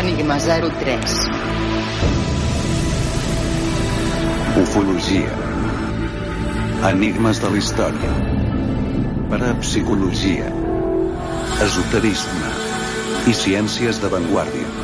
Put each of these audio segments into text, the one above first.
Enigma 03. Ufologia. Enigmes de la història. Parapsicologia. Esoterisme. I ciències d'avantguàrdia.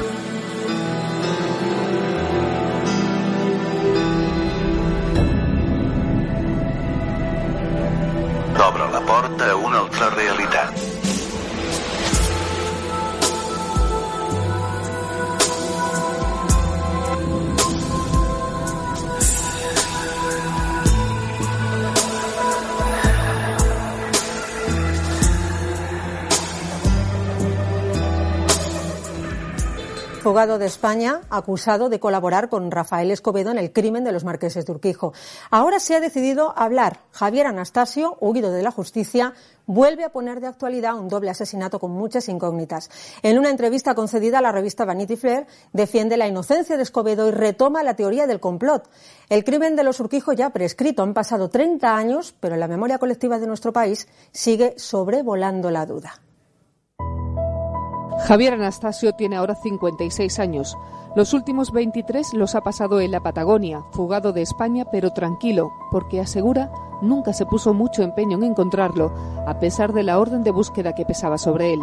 Fugado de España, acusado de colaborar con Rafael Escobedo en el crimen de los marqueses de Urquijo. Ahora se ha decidido hablar. Javier Anastasio, huido de la justicia, vuelve a poner de actualidad un doble asesinato con muchas incógnitas. En una entrevista concedida a la revista Vanity Fair, defiende la inocencia de Escobedo y retoma la teoría del complot. El crimen de los Urquijo ya prescrito. Han pasado 30 años, pero la memoria colectiva de nuestro país sigue sobrevolando la duda. Javier Anastasio tiene ahora 56 años. Los últimos 23 los ha pasado en la Patagonia, fugado de España, pero tranquilo, porque asegura nunca se puso mucho empeño en encontrarlo, a pesar de la orden de búsqueda que pesaba sobre él.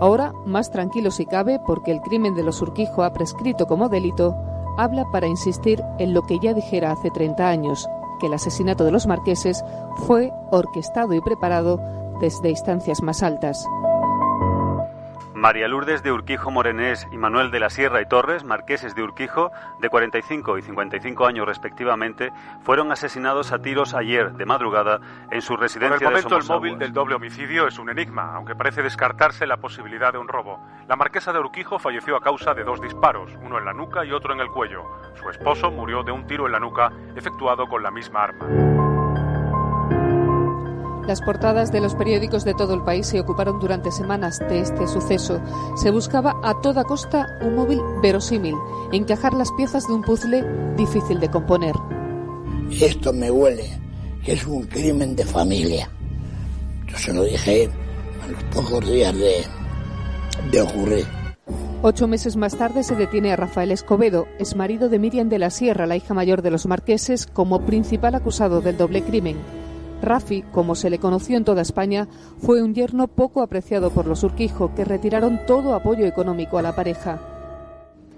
Ahora, más tranquilo si cabe, porque el crimen de los Urquijo ha prescrito como delito, habla para insistir en lo que ya dijera hace 30 años, que el asesinato de los marqueses fue orquestado y preparado desde instancias más altas. María Lourdes de Urquijo Morenés y Manuel de la Sierra y Torres, marqueses de Urquijo, de 45 y 55 años respectivamente, fueron asesinados a tiros ayer de madrugada en su residencia Por el momento, de el móvil del doble homicidio es un enigma, aunque parece descartarse la posibilidad de un robo. La marquesa de Urquijo falleció a causa de dos disparos, uno en la nuca y otro en el cuello. Su esposo murió de un tiro en la nuca efectuado con la misma arma. Las portadas de los periódicos de todo el país se ocuparon durante semanas de este suceso. Se buscaba a toda costa un móvil verosímil, encajar las piezas de un puzzle difícil de componer. Esto me huele que es un crimen de familia. Yo se lo dije a los pocos días de, de ocurrir. Ocho meses más tarde se detiene a Rafael Escobedo, es marido de Miriam de la Sierra, la hija mayor de los marqueses, como principal acusado del doble crimen. Rafi, como se le conoció en toda España, fue un yerno poco apreciado por los Urquijo, que retiraron todo apoyo económico a la pareja.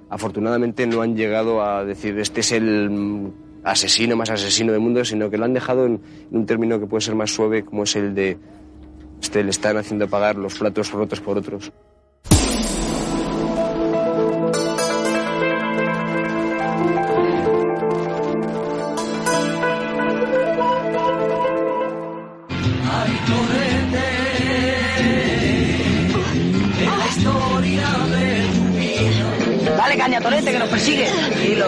Afortunadamente no han llegado a decir este es el mm, asesino más asesino del mundo, sino que lo han dejado en un término que puede ser más suave, como es el de este le están haciendo pagar los platos rotos por otros. Dale caña, Torete, que nos persigue. Tranquilo.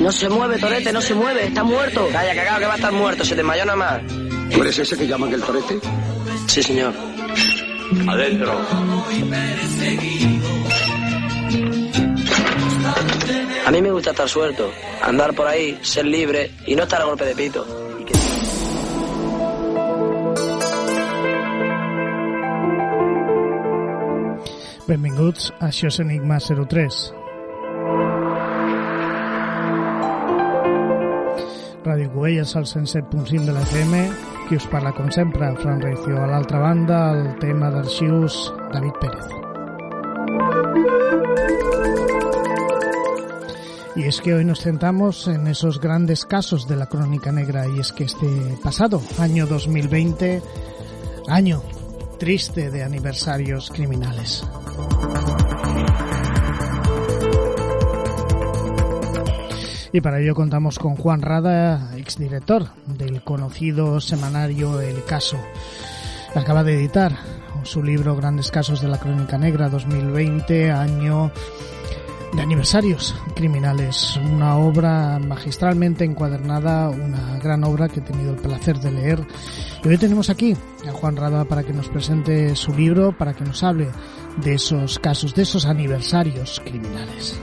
No se mueve, Torete, no se mueve. Está muerto. Calla, cagado, que va a estar muerto. Se desmayó nada más. ¿Tú eres ese que llaman el torete? Sí, señor. Adentro. A mí me gusta estar suelto. Andar por ahí, ser libre y no estar a golpe de pito. Benvinguts, això és Enigma 03. Ràdio Covelles al 107.5 de la FM, qui us parla com sempre, Fran Recio. A l'altra banda, el tema d'arxius, David Pérez. Y es que hoy nos centramos en esos grandes casos de la crónica negra y es que este pasado año 2020, año triste de aniversarios criminales. Y para ello contamos con Juan Rada, exdirector del conocido semanario El Caso. acaba de editar su libro Grandes Casos de la Crónica Negra 2020, año de aniversarios criminales. Una obra magistralmente encuadernada, una gran obra que he tenido el placer de leer. Y hoy tenemos aquí a Juan Rada para que nos presente su libro, para que nos hable de esos casos, de esos aniversarios criminales.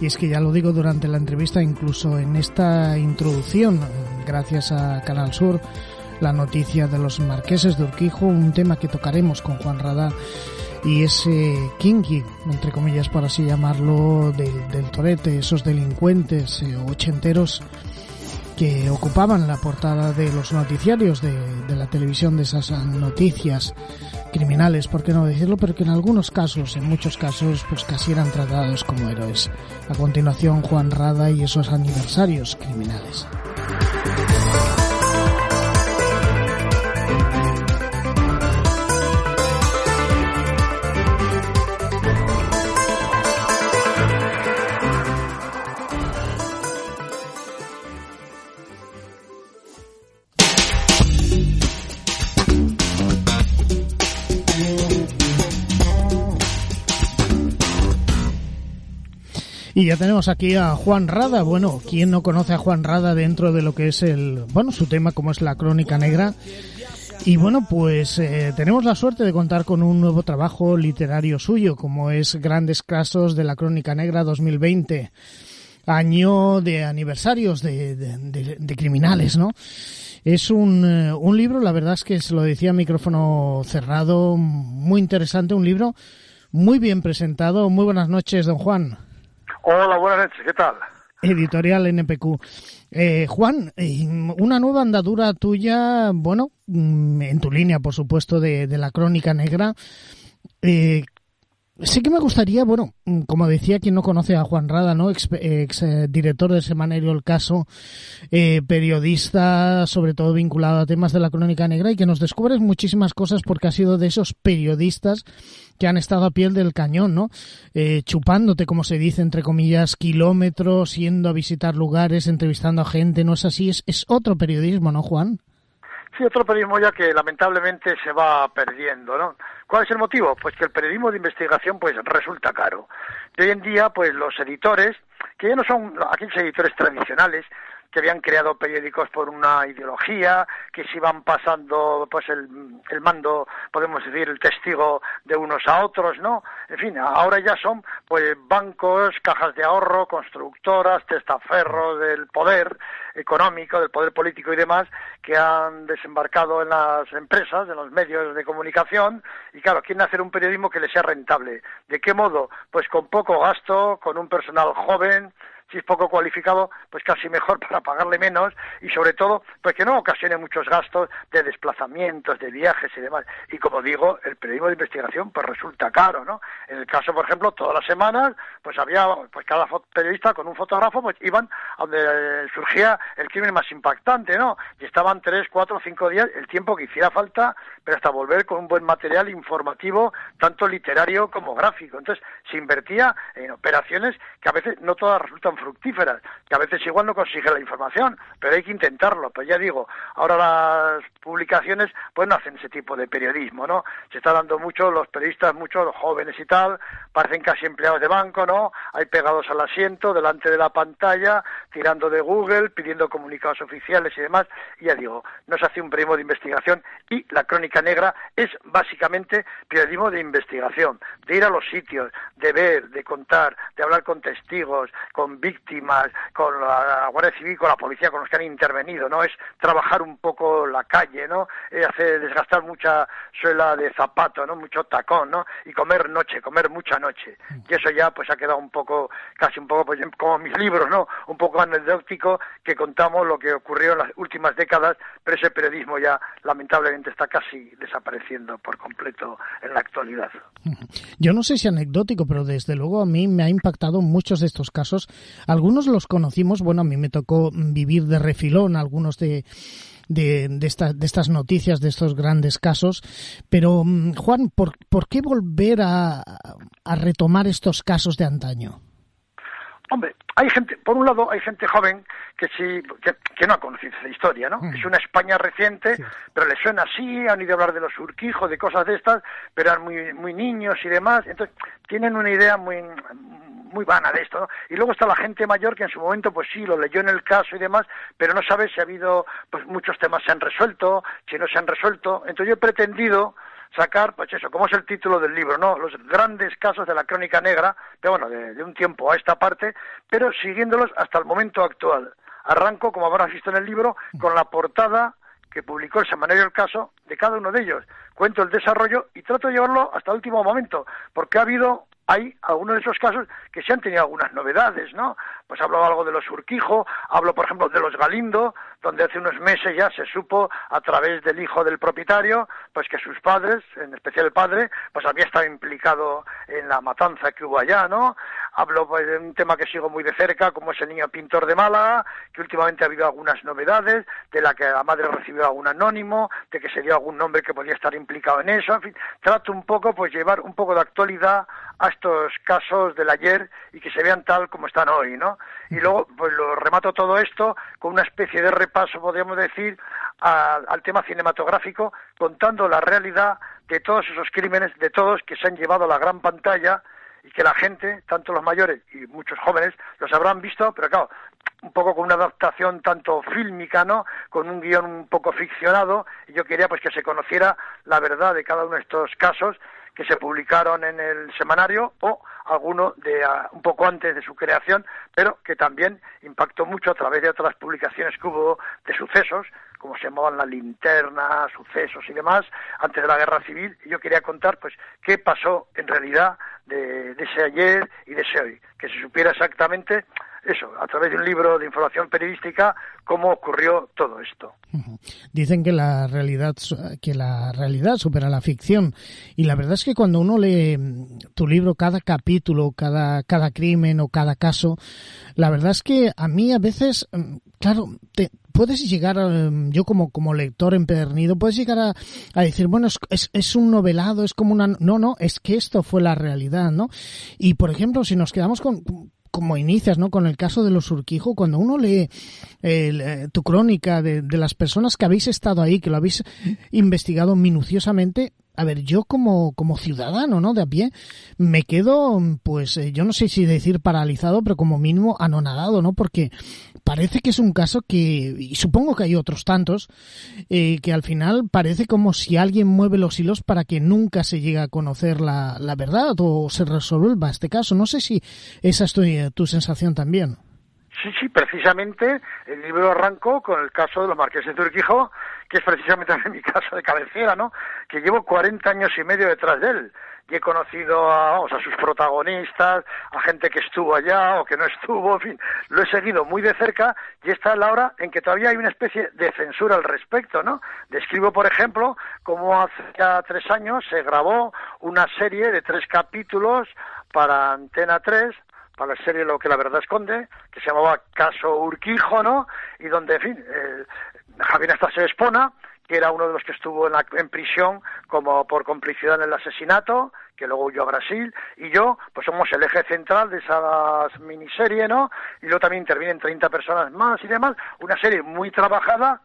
Y es que ya lo digo durante la entrevista, incluso en esta introducción, gracias a Canal Sur, la noticia de los marqueses de Urquijo, un tema que tocaremos con Juan Rada y ese kinky, entre comillas por así llamarlo, del, torete, esos delincuentes eh, ochenteros que ocupaban la portada de los noticiarios de, de, la televisión, de esas noticias criminales, por qué no decirlo, pero que en algunos casos, en muchos casos, pues casi eran tratados como héroes. A continuación, Juan Rada y esos aniversarios criminales. Y ya tenemos aquí a Juan Rada. Bueno, ¿quién no conoce a Juan Rada dentro de lo que es el, bueno, su tema como es la crónica negra? Y bueno, pues eh, tenemos la suerte de contar con un nuevo trabajo literario suyo, como es Grandes Casos de la Crónica Negra 2020, año de aniversarios de, de, criminales, ¿no? Es un, eh, un libro, la verdad es que se lo decía micrófono cerrado, muy interesante, un libro muy bien presentado. Muy buenas noches, don Juan. Hola, buenas noches, ¿qué tal? Editorial NPQ. Eh, Juan, eh, una nueva andadura tuya, bueno, mm, en tu línea, por supuesto, de, de la crónica negra. Eh, Sí que me gustaría, bueno, mm, como decía quien no conoce a Juan Rada, ¿no? Ex, eh, director de Semanario El Caso, eh, periodista, sobre todo vinculado a temas de la crónica negra y que nos descubres muchísimas cosas porque ha sido de esos periodistas que han estado a piel del cañón, ¿no? Eh, chupándote, como se dice, entre comillas, kilómetros, yendo a visitar lugares, entrevistando a gente, ¿no es así? Es, es otro periodismo, ¿no, Juan? Sí, otro periodismo ya que lamentablemente se va perdiendo, ¿no? ¿Cuál es el motivo? Pues que el periodismo de investigación pues resulta caro. Y hoy en día pues los editores, que ya no son aquellos editores tradicionales, que habían creado periódicos por una ideología, que se iban pasando pues el, el, mando, podemos decir, el testigo de unos a otros, ¿no? En fin, ahora ya son pues bancos, cajas de ahorro, constructoras, testaferros del poder económico, del poder político y demás, que han desembarcado en las empresas, en los medios de comunicación, y claro, quieren hacer un periodismo que les sea rentable. ¿De qué modo? Pues con poco gasto, con un personal joven, si es poco cualificado, pues casi mejor para pagarle menos y sobre todo, pues que no ocasione muchos gastos de desplazamientos, de viajes y demás. Y como digo, el periodismo de investigación pues resulta caro, ¿no? En el caso, por ejemplo, todas las semanas, pues había, pues cada periodista con un fotógrafo, pues iban a donde surgía el crimen más impactante, ¿no? Y estaban tres, cuatro, cinco días, el tiempo que hiciera falta, pero hasta volver con un buen material informativo, tanto literario como gráfico. Entonces, se invertía en operaciones que a veces no todas resultan fructíferas, que a veces igual no consigue la información, pero hay que intentarlo. Pues ya digo, ahora las publicaciones pues no hacen ese tipo de periodismo, ¿no? Se está dando mucho, los periodistas, muchos jóvenes y tal, parecen casi empleados de banco, ¿no? Hay pegados al asiento, delante de la pantalla, tirando de Google, pidiendo comunicados oficiales y demás, y ya digo, no se hace un periodismo de investigación y la crónica negra es básicamente periodismo de investigación, de ir a los sitios, de ver, de contar, de hablar con testigos, con víctimas, con la Guardia Civil, con la policía, con los que han intervenido, ¿no? Es trabajar un poco la calle, ¿no? Es hacer desgastar mucha suela de zapato, ¿no? Mucho tacón, ¿no? Y comer noche, comer mucha noche. Y eso ya pues ha quedado un poco, casi un poco, pues como mis libros, ¿no? Un poco anecdótico que contamos lo que ocurrió en las últimas décadas, pero ese periodismo ya lamentablemente está casi desapareciendo por completo en la actualidad. Yo no sé si anecdótico, pero desde luego a mí me ha impactado muchos de estos casos algunos los conocimos, bueno, a mí me tocó vivir de refilón algunos de, de, de, de estas noticias, de estos grandes casos. Pero, mm, Juan, ¿por, ¿por qué volver a, a retomar estos casos de antaño? Hombre, hay gente, por un lado, hay gente joven que sí, que, no ha conocido esa historia, ¿no? Es una España reciente, pero le suena así, han ido a hablar de los urquijos, de cosas de estas, pero eran muy, muy niños y demás, entonces tienen una idea muy, muy vana de esto, ¿no? Y luego está la gente mayor que en su momento, pues sí, lo leyó en el caso y demás, pero no sabe si ha habido, pues muchos temas se han resuelto, si no se han resuelto. Entonces yo he pretendido sacar, pues eso, como es el título del libro, ¿no? Los grandes casos de la crónica negra, pero bueno, de, un tiempo a esta parte, pero siguiéndolos hasta el momento actual. Arranco, como habrás visto en el libro, con la portada que publicó el semanario El Caso de cada uno de ellos. Cuento el desarrollo y trato de llevarlo hasta el último momento, porque ha habido hay algunos de esos casos que se han tenido algunas novedades, ¿no? Pues hablo algo de los Urquijo, hablo, por ejemplo, de los Galindo, donde hace unos meses ya se supo, a través del hijo del propietario, pues que sus padres, en especial el padre, pues había estado implicado en la matanza que hubo allá, ¿no? Hablo pues, de un tema que sigo muy de cerca, como es el niño pintor de Málaga, que últimamente ha habido algunas novedades, de la que la madre recibió algún anónimo, de que se dio algún nombre que podía estar implicado en eso, en fin, trato un poco, pues llevar un poco de actualidad a estos casos del ayer y que se vean tal como están hoy, ¿no? Y luego, pues lo remato todo esto con una especie de repaso, podríamos decir, al tema cinematográfico, contando la realidad de todos esos crímenes, de todos que se han llevado a la gran pantalla y que la gente, tanto los mayores y muchos jóvenes, los habrán visto, pero claro, un poco con una adaptación tanto fílmica, ¿no? Con un guion un poco ficcionado, y yo quería pues que se conociera la verdad de cada uno de estos casos que se publicaron en el semanario o alguno de ah, un poco antes de su creación, pero que también impactó mucho a través de otras publicaciones que hubo de sucesos, como se llamaban la linterna, sucesos y demás, antes de la guerra civil, y yo quería contar pues qué pasó en realidad de, de ese ayer y de ese hoy, que se supiera exactamente eso, a través de un libro de información periodística, cómo ocurrió todo esto. Dicen que la realidad que la realidad supera la ficción. Y la verdad es que cuando uno lee mm, tu libro cada capítulo, cada cada crimen o cada caso, la verdad es que a mí a veces mm, claro, te, puedes llegar, mm, yo como, como lector empedernido, puedes llegar a, a decir, bueno, es, es, un novelado, es como una... No, no, es que esto fue la realidad, ¿no? Y, por ejemplo, si nos quedamos con, como inicias, ¿no? Con el caso de los Urquijo, cuando uno lee eh, tu crónica de, las personas que habéis estado ahí, que lo habéis investigado minuciosamente, a ver, yo como, como ciudadano, ¿no? De a pie, me quedo, pues, eh, yo no sé si decir paralizado, pero como mínimo anonadado, ¿no? Porque parece que es un caso que, y supongo que hay otros tantos, eh, que al final parece como si alguien mueve los hilos para que nunca se llegue a conocer la, la verdad o se resuelva este caso. No sé si esa es tu, tu sensación también. Sí, sí, precisamente el libro arrancó con el caso de los marqueses de Urquijo, que es precisamente mi caso de cabecera, ¿no? Que llevo 40 años y medio detrás de él. Y he conocido a, a sus protagonistas, a gente que estuvo allá o que no estuvo, en fin, lo he seguido muy de cerca y está la hora en que todavía hay una especie de censura al respecto, ¿no? Describo, por ejemplo, cómo hace ya tres años se grabó una serie de tres capítulos para Antena 3 para la serie Lo que la verdad esconde, que se llamaba Caso Urquijo, ¿no? Y donde, en fin, eh, Javier Anastasio Espona, que era uno de los que estuvo en, la, en prisión como por complicidad en el asesinato, que luego huyó a Brasil, y yo, pues somos el eje central de esa miniserie, ¿no? Y luego también intervienen 30 personas más y demás, una serie muy trabajada,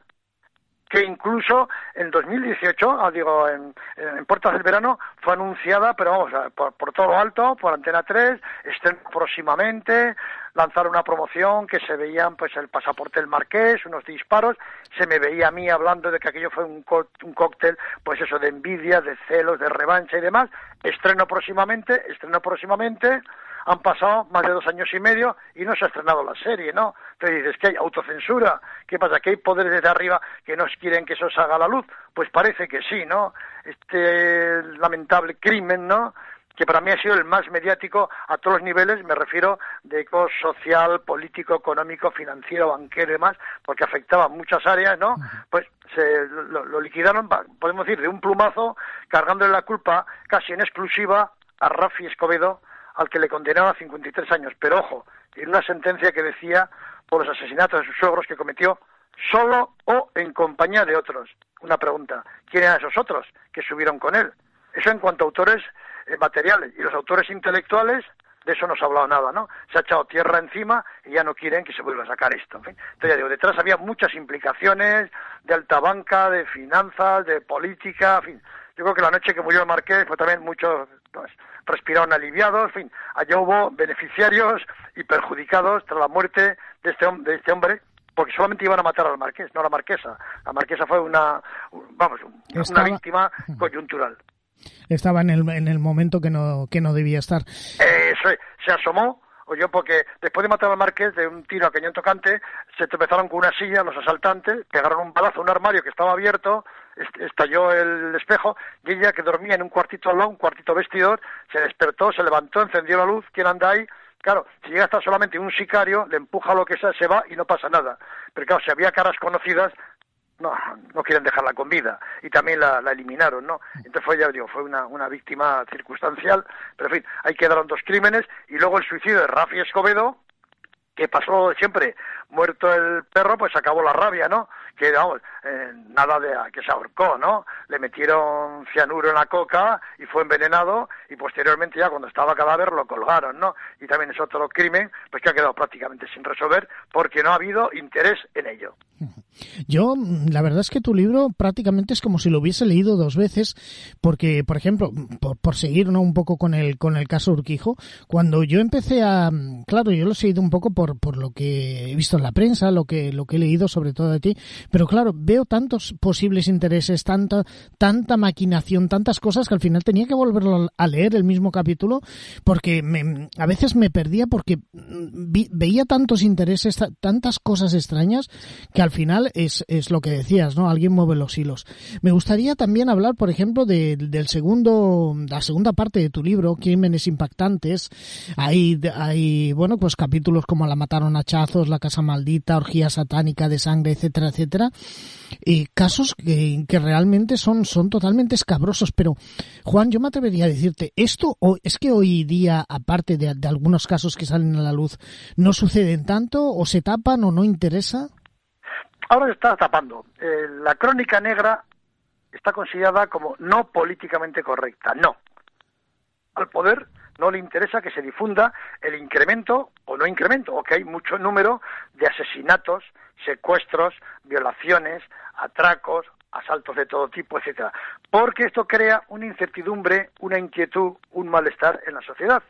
que incluso en 2018, ah, digo, en, en, Puertas del Verano, fue anunciada, pero vamos, por, por todo lo alto, por Antena 3, estén próximamente, lanzar una promoción que se veían pues el pasaporte del marqués, unos disparos, se me veía a mí hablando de que aquello fue un, un cóctel, pues eso, de envidia, de celos, de revancha y demás, estreno próximamente, estreno próximamente, han pasado más de dos años y medio y no se ha estrenado la serie, ¿no? Entonces dices que hay autocensura, ¿qué pasa? ¿Que hay poderes desde arriba que no quieren que eso salga a la luz? Pues parece que sí, ¿no? Este lamentable crimen, ¿no? que para mí ha sido el más mediático a todos los niveles, me refiero de eco social, político, económico, financiero, banquero y demás, porque afectaba muchas áreas, ¿no? Pues se lo, lo, liquidaron, podemos decir, de un plumazo, cargándole la culpa casi en exclusiva a Rafi Escobedo, al que le condenaron a 53 años. Pero ojo, en una sentencia que decía por los asesinatos de sus suegros que cometió solo o en compañía de otros. Una pregunta, ¿quién eran esos otros que subieron con él? Eso en cuanto a autores eh, materiales. Y los autores intelectuales, de eso no se ha hablado nada, ¿no? Se ha echado tierra encima y ya no quieren que se vuelva a sacar esto. En. Entonces ya digo, detrás había muchas implicaciones de alta banca, de finanzas, de política, en fin. Yo creo que la noche que murió el Marqués fue también muchos pues, respiraron aliviados, en fin, allá hubo beneficiarios y perjudicados tras la muerte de este, de este hombre porque solamente iban a matar al marqués, no a la marquesa. La marquesa fue una, vamos, una víctima coyuntural. Estaba en el, en el momento que no, que no debía estar. Eso, se asomó, oyó porque después de matar al marqués de un tiro a cañón tocante, se tropezaron con una silla los asaltantes, pegaron un balazo a un armario que estaba abierto, estalló el espejo y ella que dormía en un cuartito al lado, un cuartito vestidor, se despertó, se levantó, encendió la luz, ¿quién anda ahí? Claro, si llega hasta solamente un sicario, le empuja lo que sea, se va y no pasa nada. Pero claro, si había caras conocidas, no, no quieren dejarla con vida. Y también la, eliminaron, ¿no? Entonces fue, ya digo, fue una, una víctima circunstancial. Pero en fin, ahí quedaron dos crímenes. Y luego el suicidio de Rafi Escobedo, que pasó siempre muerto el perro, pues acabó la rabia, ¿no? Que, eh, nada de que se ahorcó, ¿no? Le metieron cianuro en la coca y fue envenenado y posteriormente ya cuando estaba cadáver lo colgaron, ¿no? Y también es otro crimen, pues que ha quedado prácticamente sin resolver porque no ha habido interés en ello. Yo, la verdad es que tu libro prácticamente es como si lo hubiese leído dos veces, porque, por ejemplo, por, seguir ¿no? un poco con el, con el caso Urquijo, cuando yo empecé a, claro, yo lo he seguido un poco por, por lo que he visto en la prensa, lo que, lo que he leído sobre todo de ti, pero claro, veo tantos posibles intereses, tanta, tanta maquinación, tantas cosas que al final tenía que volverlo a leer el mismo capítulo, porque me, a veces me perdía porque veía tantos intereses, tantas cosas extrañas, que al final es, es lo que decías, ¿no? Alguien mueve los hilos. Me gustaría también hablar, por ejemplo, de, del segundo, la segunda parte de tu libro, Crímenes Impactantes. Hay, hay, bueno, pues capítulos como La mataron a chazos, La casa maldita, Orgía satánica de sangre, etcétera, etcétera. Y casos que, realmente son, son totalmente escabrosos. Pero, Juan, yo me atrevería a decirte, esto es que hoy día, aparte de, de algunos casos que salen a la luz, no suceden tanto, o se tapan, o no interesa ahora se está tapando. Eh, la crónica negra está considerada como no políticamente correcta. No. Al poder no le interesa que se difunda el incremento o no incremento, o que hay mucho número de asesinatos, secuestros, violaciones, atracos, asaltos de todo tipo, etcétera, porque esto crea una incertidumbre, una inquietud, un malestar en la sociedad.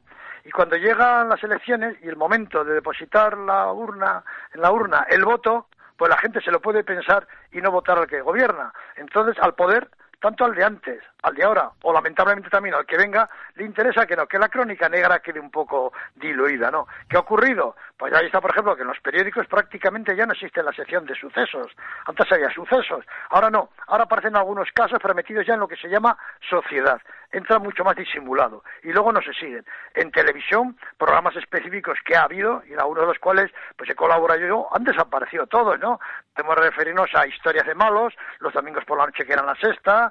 Y cuando llegan las elecciones y el momento de depositar la urna en la urna el voto, pues la gente se lo puede pensar y no votar al que gobierna. Entonces, al poder, tanto al de antes, al de ahora, o lamentablemente también al que venga, le interesa que no, que la crónica negra quede un poco diluida, ¿no? ¿Qué ha ocurrido? Pues ahí está, por ejemplo, que en los periódicos prácticamente ya no existe la sección de sucesos. Antes había sucesos, ahora no. Ahora aparecen algunos casos prometidos ya en lo que se llama sociedad entra mucho más disimulado y luego no se siguen. En televisión, programas específicos que ha habido y en algunos de los cuales pues he colaborado yo, han desaparecido todos, ¿no? Podemos referirnos a historias de malos, los domingos por la noche que eran la sexta,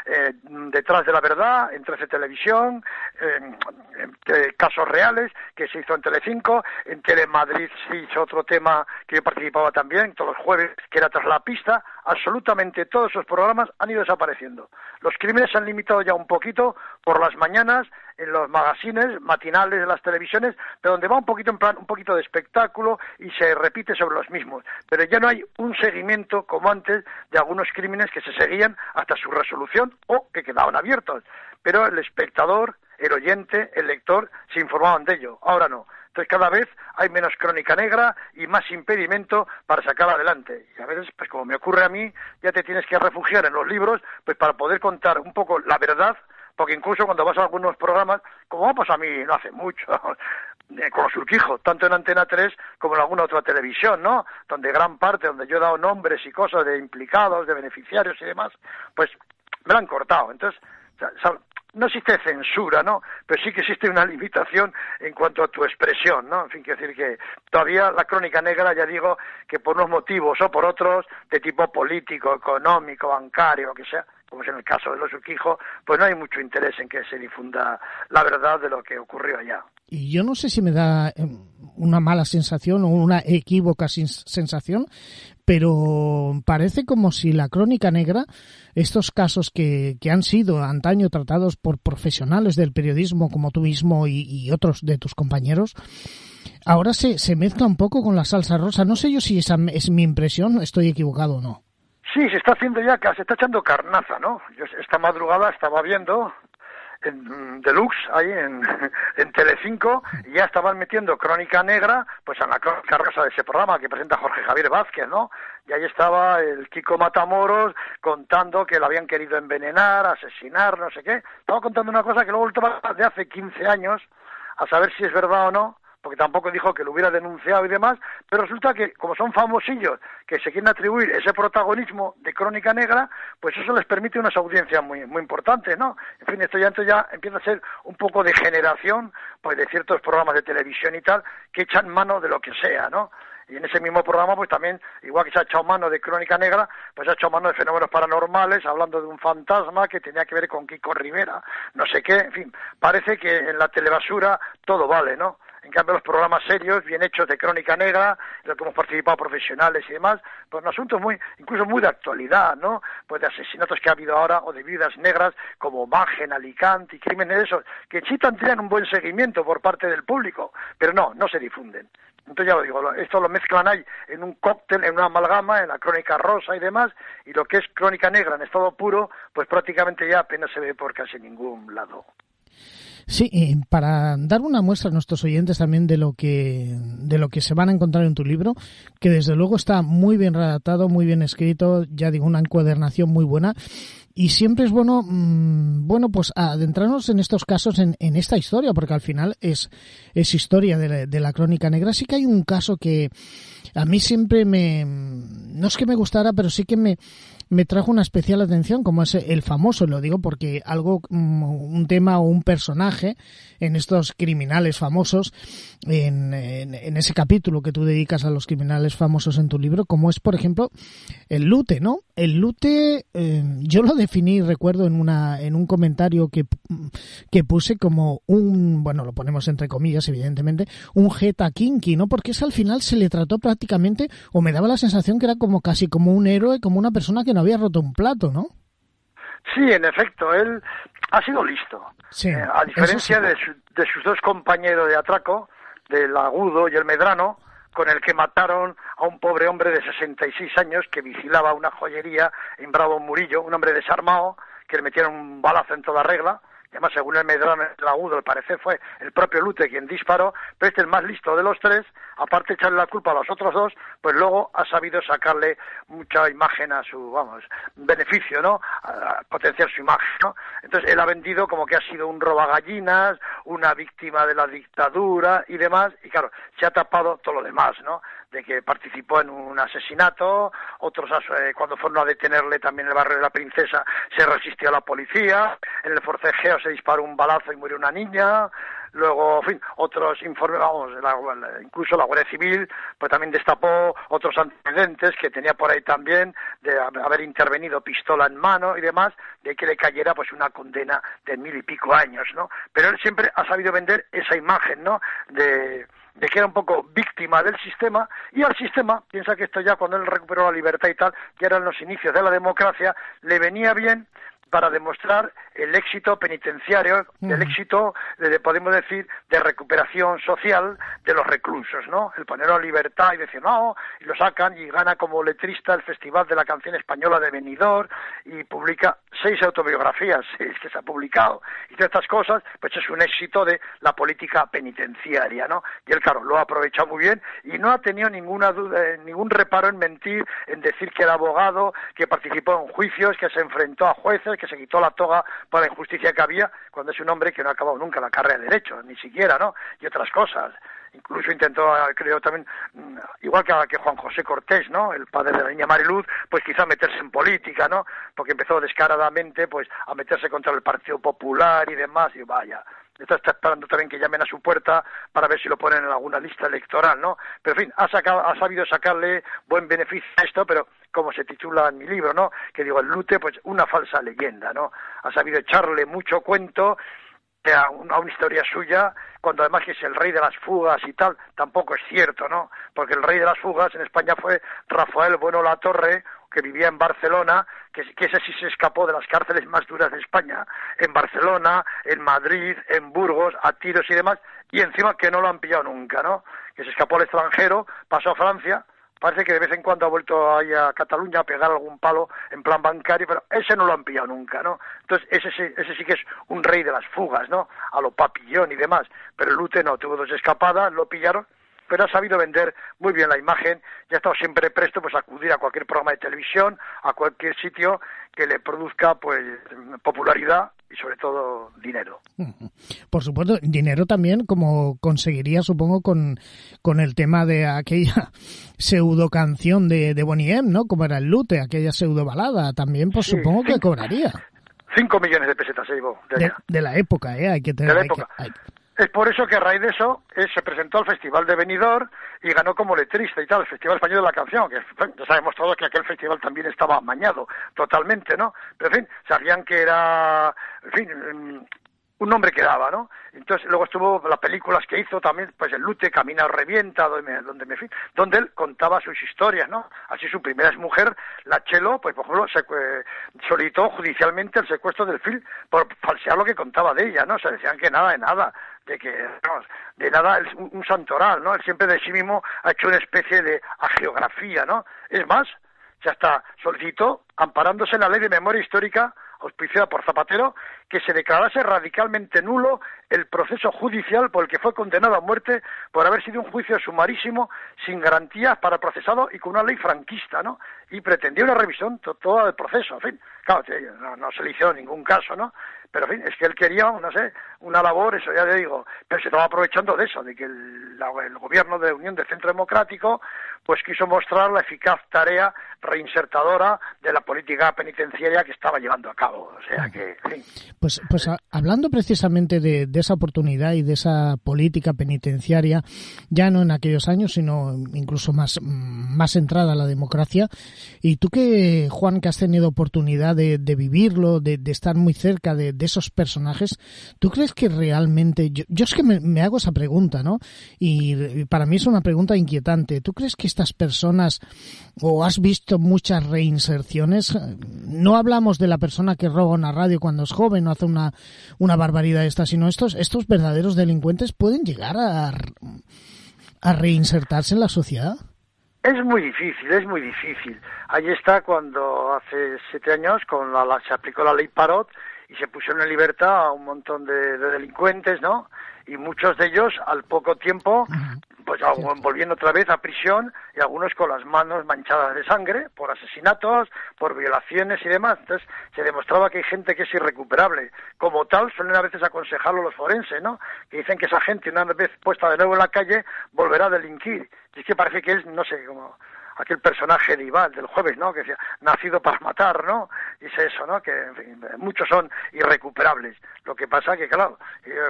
eh, detrás de la verdad, en 13 Televisión, casos reales que se hizo en Telecinco, en Telemadrid se hizo otro tema que yo participaba también, todos los jueves, que era tras la pista, absolutamente todos esos programas han ido desapareciendo. Los crímenes se han limitado ya un poquito por las mañanas en los magazines matinales de las televisiones, pero donde va un poquito en plan, un poquito de espectáculo y se repite sobre los mismos. Pero ya no hay un seguimiento como antes de algunos crímenes que se seguían hasta su resolución o que quedaban abiertos. Pero el espectador, el oyente, el lector se informaban de ello. Ahora no. Entonces cada vez hay menos crónica negra y más impedimento para sacar adelante. Y a veces, pues como me ocurre a mí, ya te tienes que refugiar en los libros, pues para poder contar un poco la verdad, porque incluso cuando vas a algunos programas, como vamos a mí no hace mucho, con los surquijos, tanto en Antena 3 como en alguna otra televisión, ¿no? Donde gran parte, donde yo he dado nombres y cosas de implicados, de beneficiarios y demás, pues me lo han cortado. Entonces, no existe censura, ¿no? Pero sí que existe una limitación en cuanto a tu expresión, ¿no? En fin, quiero decir que todavía la crónica negra, ya digo, que por unos motivos o por otros, de tipo político, económico, bancario, lo que sea, como es en el caso de los Uquijo, pues no hay mucho interés en que se difunda la verdad de lo que ocurrió allá. Y yo no sé si me da em, una mala sensación o una equívoca sensación, pero parece como si la crónica negra, estos casos que, que han sido antaño tratados por profesionales del periodismo como tú mismo y, otros de tus compañeros, ahora se, se mezcla un poco con la salsa rosa. No sé yo si esa es mi impresión, estoy equivocado o no. Sí, se está haciendo ya, se está echando carnaza, ¿no? Esta madrugada estaba viendo en Deluxe, ahí en, en Telecinco, y ya estaban metiendo Crónica Negra, pues en la crónica rosa de ese programa que presenta Jorge Javier Vázquez, ¿no? Y ahí estaba el Kiko Matamoros contando que lo habían querido envenenar, asesinar, no sé qué. Estaba contando una cosa que luego de hace 15 años, a saber si es verdad o no, porque tampoco dijo que lo hubiera denunciado y demás, pero resulta que como son famosillos que se quieren atribuir ese protagonismo de Crónica Negra, pues eso les permite unas audiencias muy muy importantes, ¿no? En fin, esto ya entonces ya empieza a ser un poco de generación, pues de ciertos programas de televisión y tal, que echan mano de lo que sea, ¿no? y en ese mismo programa pues también igual que se ha echado mano de Crónica Negra pues se ha echado mano de fenómenos paranormales hablando de un fantasma que tenía que ver con Kiko Rivera no sé qué en fin parece que en la telebasura todo vale no en cambio, los programas serios, bien hechos de crónica negra, en los que hemos participado profesionales y demás, pues son asuntos muy, incluso muy de actualidad, ¿no? Pues de asesinatos que ha habido ahora o de vidas negras como Magen, Alicante y crímenes de esos, que sí tendrían un buen seguimiento por parte del público, pero no, no se difunden. Entonces ya lo digo, esto lo mezclan ahí en un cóctel, en una amalgama, en la crónica rosa y demás, y lo que es crónica negra en estado puro, pues prácticamente ya apenas se ve por casi ningún lado. Sí, para dar una muestra a nuestros oyentes también de lo que de lo que se van a encontrar en tu libro, que desde luego está muy bien redactado, muy bien escrito, ya digo una encuadernación muy buena. Y siempre es bueno mmm, bueno pues adentrarnos en estos casos en, en, esta historia porque al final es es historia de la, de la crónica negra. Sí que hay un caso que a mí siempre me no es que me gustara pero sí que me me trajo una especial atención, como es el famoso, lo digo porque algo, mm, un tema o un personaje en estos criminales famosos, en, en, ese capítulo que tú dedicas a los criminales famosos en tu libro, como es, por ejemplo, el lute, ¿no? El lute, eh, yo lo definí, recuerdo, en, una, en un comentario que, que puse como un, bueno, lo ponemos entre comillas, evidentemente, un jeta kinky, ¿no? Porque es al final se le trató prácticamente, o me daba la sensación que era como casi como un héroe, como una persona que no había roto un plato, ¿no? Sí, en efecto, él ha sido listo. Sí, eh, a diferencia sí. de, su, de, sus dos compañeros de atraco, del agudo y el medrano, con el que mataron a un pobre hombre de 66 años que vigilaba una joyería en Bravo Murillo, un hombre desarmado, que le metieron un balazo en toda regla, además según el Medrano, el agudo, al parecer fue el propio Lute quien disparó, pero este el más listo de los tres, aparte de echarle la culpa a los otros dos, pues luego ha sabido sacarle mucha imagen a su, vamos, beneficio, ¿no? A potenciar su imagen, ¿no? Entonces él ha vendido como que ha sido un robagallinas, una víctima de la dictadura y demás, y claro, se ha tapado todo lo demás, ¿no? De que participó en un asesinato, otros eh, cuando fueron a detenerle también en el barrio de la Princesa se resistió a la policía, en el forcejeo se disparó un balazo y murió una niña, luego, en fin, otros informes, vamos, la, incluso la Guardia Civil, pues también destapó otros antecedentes que tenía por ahí también de haber intervenido pistola en mano y demás, de que le cayera pues una condena de mil y pico años, ¿no? Pero él siempre ha sabido vender esa imagen, ¿no? De, de que era un poco víctima del sistema y al sistema, piensa que esto ya cuando él recuperó la libertad y tal, que eran los inicios de la democracia, le venía bien para demostrar el éxito penitenciario, mm. el éxito, de, podemos decir, de recuperación social de los reclusos, ¿no? El ponerlo a libertad y decir, no, y lo sacan y gana como letrista el Festival de la Canción Española de Benidorm y publica seis autobiografías, seis que se ha publicado. Y todas estas cosas, pues es un éxito de la política penitenciaria, ¿no? Y él, claro, lo ha aprovechado muy bien y no ha tenido ninguna duda, eh, ningún reparo en mentir, en decir que era abogado, que participó en juicios, que se enfrentó a jueces, que se quitó la toga por la injusticia que había, cuando es un hombre que no ha acabado nunca la carrera de Derecho, ni siquiera, ¿no? Y otras cosas. Incluso intentó, creo también, igual que, que Juan José Cortés, ¿no? El padre de la niña Mariluz, pues quizá meterse en política, ¿no? Porque empezó descaradamente, pues, a meterse contra el Partido Popular y demás, y vaya, está, esperando también que llamen a su puerta para ver si lo ponen en alguna lista electoral, ¿no? Pero en fin, ha, sacado, ha sabido sacarle buen beneficio a esto, pero como se titula en mi libro, ¿no? Que digo, el lute, pues una falsa leyenda, ¿no? Ha sabido echarle mucho cuento a una, una, historia suya, cuando además que es el rey de las fugas y tal, tampoco es cierto, ¿no? Porque el rey de las fugas en España fue Rafael Bueno La Torre, que vivía en Barcelona, que, que, ese sí se escapó de las cárceles más duras de España, en Barcelona, en Madrid, en Burgos, a tiros y demás, y encima que no lo han pillado nunca, ¿no? Que se escapó al extranjero, pasó a Francia, parece que de vez en cuando ha vuelto ahí a Cataluña a pegar algún palo en plan bancario, pero ese no lo han pillado nunca, ¿no? Entonces, ese sí, ese sí que es un rey de las fugas, ¿no? A lo papillón y demás, pero Lute no, tuvo dos escapadas, lo pillaron, pero ha sabido vender muy bien la imagen y ha estado siempre presto pues a acudir a cualquier programa de televisión, a cualquier sitio que le produzca pues popularidad y sobre todo dinero. Por supuesto, dinero también como conseguiría supongo con, con el tema de aquella pseudo canción de, de Bonnie M, ¿no? Como era el Lute, aquella pseudo balada, también pues Sí, supongo que cobraría. Cinco millones de pesetas se llevó de De, allá. de la época, ¿eh? Hay que tener... De la hay que- época. hay- Es por eso que a raíz de eso eh, se presentó al Festival de Benidorm y ganó como letrista y tal, el Festival Español de la Canción, que ya sabemos todos que aquel festival también estaba amañado totalmente, ¿no? Pero en fin, sabían que era, en fin, mm, un nombre que daba, ¿no? Entonces luego estuvo las películas que hizo también, pues el Lute, Camina o Revienta, donde me, donde me donde él contaba sus historias, ¿no? Así su primera ex mujer, la Chelo, pues por ejemplo, secue- solicitó judicialmente el secuestro del film por falsear lo que contaba de ella, ¿no? Se decían que nada de nada, de que, de nada, es un, santoral, ¿no? Él siempre de sí mismo ha hecho una especie de agiografía, ¿no? Es más, ya hasta solicitó, amparándose en la ley de memoria histórica auspiciada por Zapatero, que se declarase radicalmente nulo el proceso judicial por el que fue condenado a muerte por haber sido un juicio sumarísimo, sin garantías para procesado y con una ley franquista, ¿no? Y pretendía una revisión to- toda del proceso, en fin. Claro, no, no se le hizo ningún caso, ¿no? Pero, en fin, es que él quería, no sé, una labor, eso ya le digo, pero se estaba aprovechando de eso, de que el, el gobierno de Unión de Centro Democrático, pues quiso mostrar la eficaz tarea reinsertadora de la política penitenciaria que estaba llevando a cabo. O sea que, en fin, Pues, pues hablando precisamente de, esa oportunidad y de esa política penitenciaria, ya no en aquellos años, sino incluso más, más centrada a la democracia, y tú que, Juan, que has tenido oportunidad de, vivirlo, de estar muy cerca de, de esos personajes, ¿tú crees que realmente, yo, yo es que me, hago esa pregunta, ¿no? Y, para mí es una pregunta inquietante. ¿Tú crees que estas personas, o has visto muchas reinserciones? No hablamos de la persona que roba una radio cuando es joven o hace una, una barbaridad esta, sino estos, estos verdaderos delincuentes pueden llegar a, a reinsertarse en la sociedad. Es muy difícil, es muy difícil. Ahí está cuando hace siete años con se aplicó la ley Parot y se pusieron en libertad a un montón de, de delincuentes, ¿no? Y muchos de ellos al poco tiempo, pues algo- volviendo otra vez a prisión y algunos con las manos manchadas de sangre por asesinatos, por violaciones y demás. Entonces se demostraba que hay gente que es irrecuperable. Como tal, suelen a veces aconsejarlo los forenses, ¿no? Que dicen que esa gente, una vez puesta de nuevo en la calle, volverá a delinquir. Y es que parece que es, no sé, como aquel personaje de Iván del jueves, ¿no? Que decía, nacido para matar, ¿no? Y es eso, ¿no? Que en fin, muchos son irrecuperables. Lo que pasa que, claro,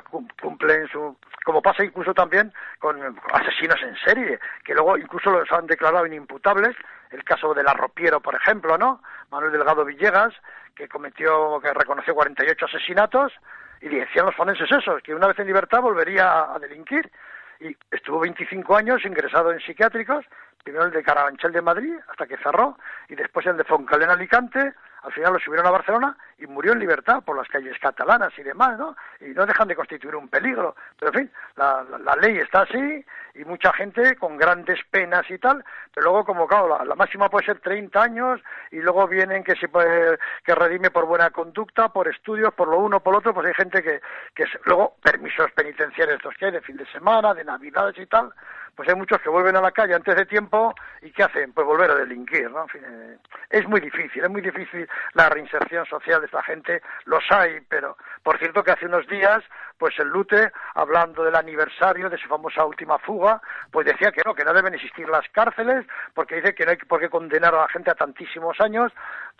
cum- cumplen su... Como pasa incluso también con asesinos en serie, que luego incluso los han declarado inimputables. El caso del arropiero, por ejemplo, ¿no? Manuel Delgado Villegas, que cometió, que reconoció 48 asesinatos, y decían los forenses esos, que una vez en libertad volvería a delinquir y estuvo 25 años ingresado en psiquiátricos, primero el de Carabanchel de Madrid, hasta que cerró, y después el de Foncalén Alicante, al final lo subieron a Barcelona y murió en libertad por las calles catalanas y demás, ¿no? Y no dejan de constituir un peligro. Pero, en fin, la, ley está así y mucha gente con grandes penas y tal, pero luego, como claro, la, máxima puede ser 30 años y luego vienen que se puede, que redime por buena conducta, por estudios, por lo uno, por lo otro, pues hay gente que, que luego permisos penitenciarios estos que hay de fin de semana, de navidades y tal, pues hay muchos que vuelven a la calle antes de tiempo y ¿qué hacen? Pues volver a delinquir, ¿no? En fin, eh, es muy difícil, es muy difícil la reinserción social de esta gente, los hay, pero por cierto que hace unos días, pues el Lute, hablando del aniversario de su famosa última fuga, pues decía que no, que no deben existir las cárceles, porque dice que no hay por qué condenar a la gente a tantísimos años,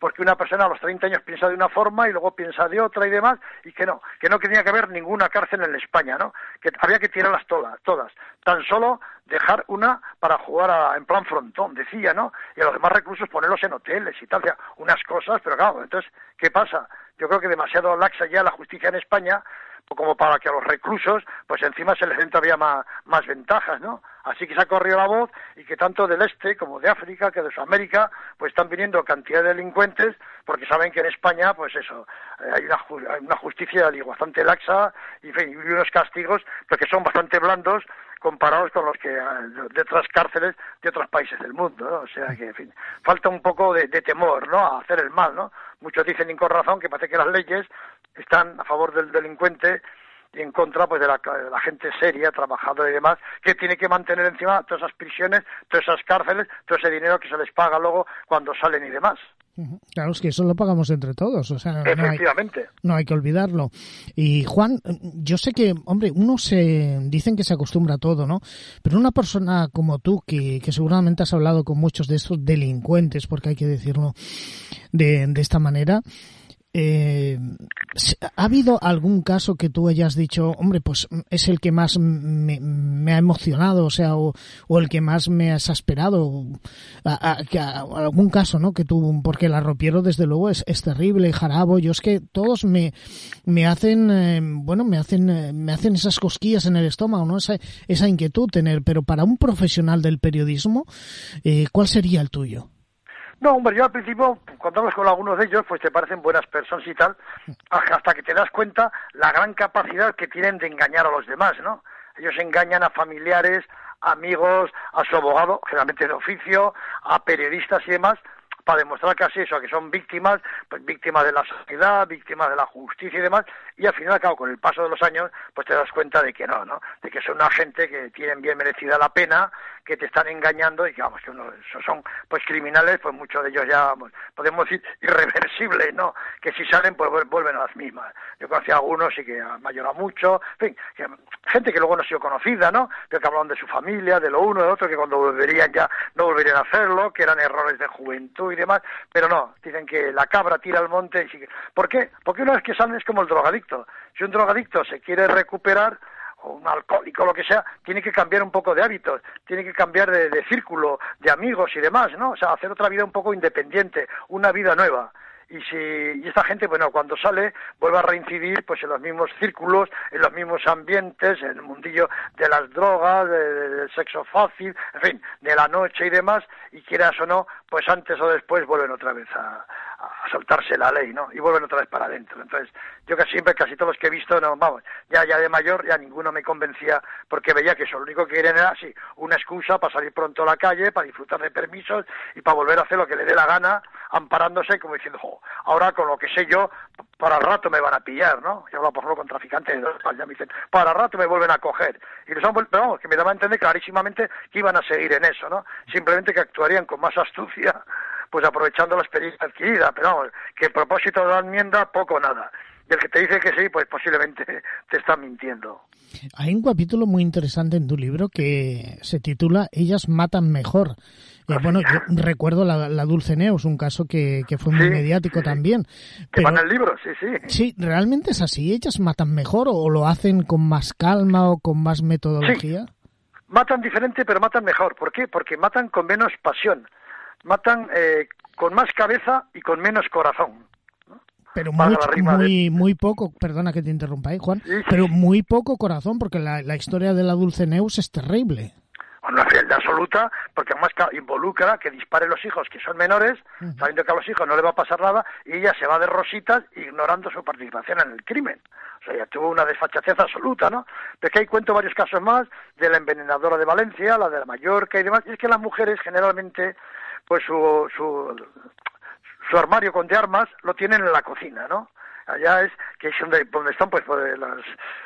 porque una persona a los 30 años piensa de una forma y luego piensa de otra y demás, y que no, que no tenía que haber ninguna cárcel en España, ¿no? Que había que tirarlas todas, todas. Tan solo dejar una para jugar a- en plan frontón, decía, ¿no? Y a los demás reclusos ponerlos en hoteles y tal, o sea, unas cosas, pero claro, entonces, ¿qué pasa? Yo creo que demasiado laxa ya la justicia en España, como para que a los reclusos, pues encima se les den todavía más, más ventajas, ¿no? Así que se ha corrido la voz y que tanto del este como de África, que de Sudamérica, pues están viniendo cantidad de delincuentes porque saben que en España, pues eso, eh, hay una, una justicia bastante laxa y, unos castigos, que son bastante blandos comparados con los que ah, de otras cárceles de otros países del mundo. O sea que, en fin, falta un poco de, de, temor, ¿no? A hacer el mal, ¿no? Muchos dicen y con razón que parece que las leyes están a favor del delincuente y en contra pues de la, de la, gente seria, trabajadora y demás, que tiene que mantener encima todas esas prisiones, todas esas cárceles, todo ese dinero que se les paga luego cuando salen y demás. Claro, es que eso lo pagamos entre todos, o sea, Efectivamente. No, hay, no hay, que olvidarlo. Y Juan, yo sé que, hombre, uno se dicen que se acostumbra a todo, ¿no? Pero una persona como tú, que, que seguramente has hablado con muchos de estos delincuentes, porque hay que decirlo de, de esta manera, eh, ¿Ha habido algún caso que tú hayas dicho, hombre, pues es el que más me, ha emocionado, o sea, o, o, el que más me ha exasperado? Algún caso, ¿no? Que tú, porque el arropiero, desde luego, es, es terrible, jarabo. Yo es que todos me, me hacen, eh, bueno, me hacen, eh, me hacen esas cosquillas en el estómago, ¿no? Esa, esa inquietud tener. Pero para un profesional del periodismo, eh, ¿cuál sería el tuyo? No, hombre, yo al principio, cuando hablas con algunos de ellos, pues te parecen buenas personas y tal, hasta que te das cuenta la gran capacidad que tienen de engañar a los demás, ¿no? Ellos engañan a familiares, amigos, a su abogado, generalmente de oficio, a periodistas y demás, para demostrar casi eso, que son víctimas, pues víctimas de la sociedad, víctimas de la justicia y demás, y al final, claro, con el paso de los años, pues te das cuenta de que no, ¿no? De que son una gente que tienen bien merecida la pena, que te están engañando y que, vamos, que uno, son, pues, criminales, pues muchos de ellos ya, podemos decir, irreversibles, ¿no? Que si salen, pues vuelven a las mismas. Yo conocí a algunos y que mayor mucho, en fin, que, gente que luego no ha sido conocida, ¿no? Pero que hablaban de su familia, de lo uno, de otro, que cuando volverían ya no volverían a hacerlo, que eran errores de juventud y demás, pero no, dicen que la cabra tira al monte y sigue. ¿Por qué? Porque una vez que salen es como el drogadicto. Si un drogadicto se quiere recuperar, o un alcohólico, lo que sea, tiene que cambiar un poco de hábitos, tiene que cambiar de, de, círculo, de amigos y demás, ¿no? O sea, hacer otra vida un poco independiente, una vida nueva. Y si y esta gente, bueno, cuando sale, vuelve a reincidir pues en los mismos círculos, en los mismos ambientes, en el mundillo de las drogas, de, del sexo fácil, en fin, de la noche y demás, y quieras o no, pues antes o después vuelven otra vez a, a saltarse la ley, ¿no? Y vuelven otra vez para adentro. Entonces, yo casi siempre, casi todos los que he visto, no, vamos, ya, ya de mayor, ya ninguno me convencía, porque veía que eso lo único que querían era, sí, una excusa para salir pronto a la calle, para disfrutar de permisos y para volver a hacer lo que le dé la gana, amparándose, como diciendo, jo, ahora con lo que sé yo, para rato me van a pillar, ¿no? Yo hablo, por ejemplo, con traficantes de drogas, ya me dicen, para rato me vuelven a coger. Y les han vuelto, vamos, que me daban a entender clarísimamente que iban a seguir en eso, ¿no? Simplemente que actuarían con más astucia pues aprovechando la experiencia adquirida, pero vamos, que el propósito de la enmienda, poco o nada. Y el que te dice que sí, pues posiblemente te está mintiendo. Hay un capítulo muy interesante en tu libro que se titula Ellas matan mejor. Eh, bueno, yo recuerdo la, la, Dulce Neus, un caso que, que fue muy sí, mediático sí, también. Que va en el libro, sí, sí. Sí, ¿realmente es así? ¿Ellas matan mejor o lo hacen con más calma o con más metodología? Matan diferente, pero matan mejor. ¿Por qué? Porque matan con menos pasión matan eh, con más cabeza y con menos corazón. Pero muy, muy, de... muy, poco, perdona que te interrumpa ahí, Juan, sí, sí. pero muy poco corazón, porque la, la, historia de la Dulce Neus es terrible. Una frialdad absoluta, porque además involucra que dispare los hijos que son menores, sabiendo que a los hijos no le va a pasar nada, y ella se va de rositas ignorando su participación en el crimen. O sea, ya tuvo una desfachatez absoluta, ¿no? Pero que ahí cuento varios casos más, de la envenenadora de Valencia, la de la Mallorca y demás, y es que las mujeres generalmente pues su, su, su armario con de armas lo tienen en la cocina, ¿no? Allá es que es donde, donde están pues, pues las,